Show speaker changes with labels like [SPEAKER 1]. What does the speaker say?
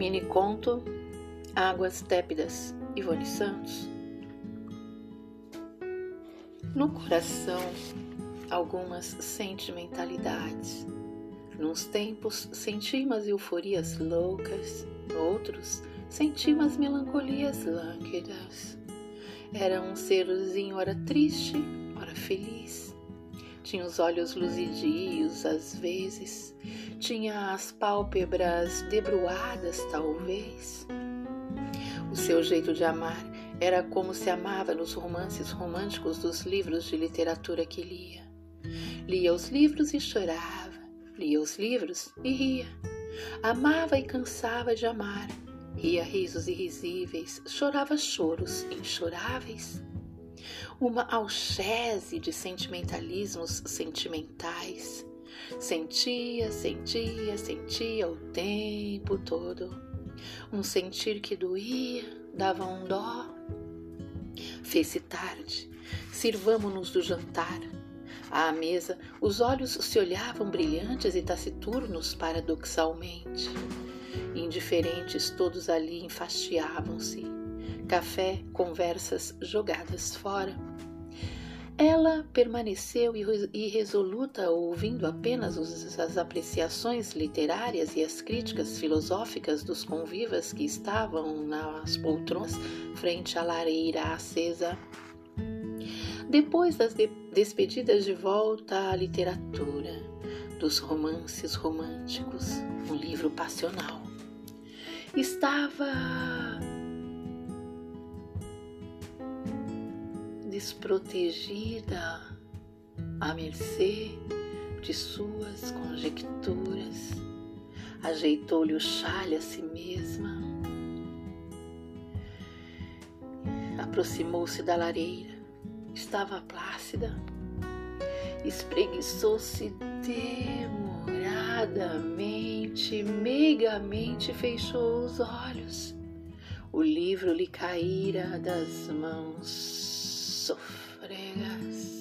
[SPEAKER 1] Mini conto Águas Tépidas, Ivone Santos. No coração, algumas sentimentalidades. Nos tempos, senti umas euforias loucas, outros, senti umas melancolias lânguidas. Era um serzinho, ora triste, ora feliz. Tinha os olhos luzidios às vezes, tinha as pálpebras debruadas, talvez. O seu jeito de amar era como se amava nos romances românticos dos livros de literatura que lia. Lia os livros e chorava, lia os livros e ria. Amava e cansava de amar, ria risos irrisíveis, chorava choros inchoráveis. Uma alchese de sentimentalismos sentimentais. Sentia, sentia, sentia o tempo todo. Um sentir que doía, dava um dó. Fez-se tarde, sirvamo-nos do jantar. À mesa, os olhos se olhavam brilhantes e taciturnos paradoxalmente. Indiferentes, todos ali enfastiavam-se. Café, conversas jogadas fora. Ela permaneceu irresoluta, ouvindo apenas as apreciações literárias e as críticas filosóficas dos convivas que estavam nas poltronas frente à lareira acesa. Depois das de despedidas de volta à literatura, dos romances românticos, um livro passional. Estava desprotegida, à mercê de suas conjecturas. Ajeitou-lhe o chale a si mesma. Aproximou-se da lareira. Estava plácida. Espreguiçou-se demoradamente, meigamente fechou os olhos. O livro lhe caíra das mãos sufregas.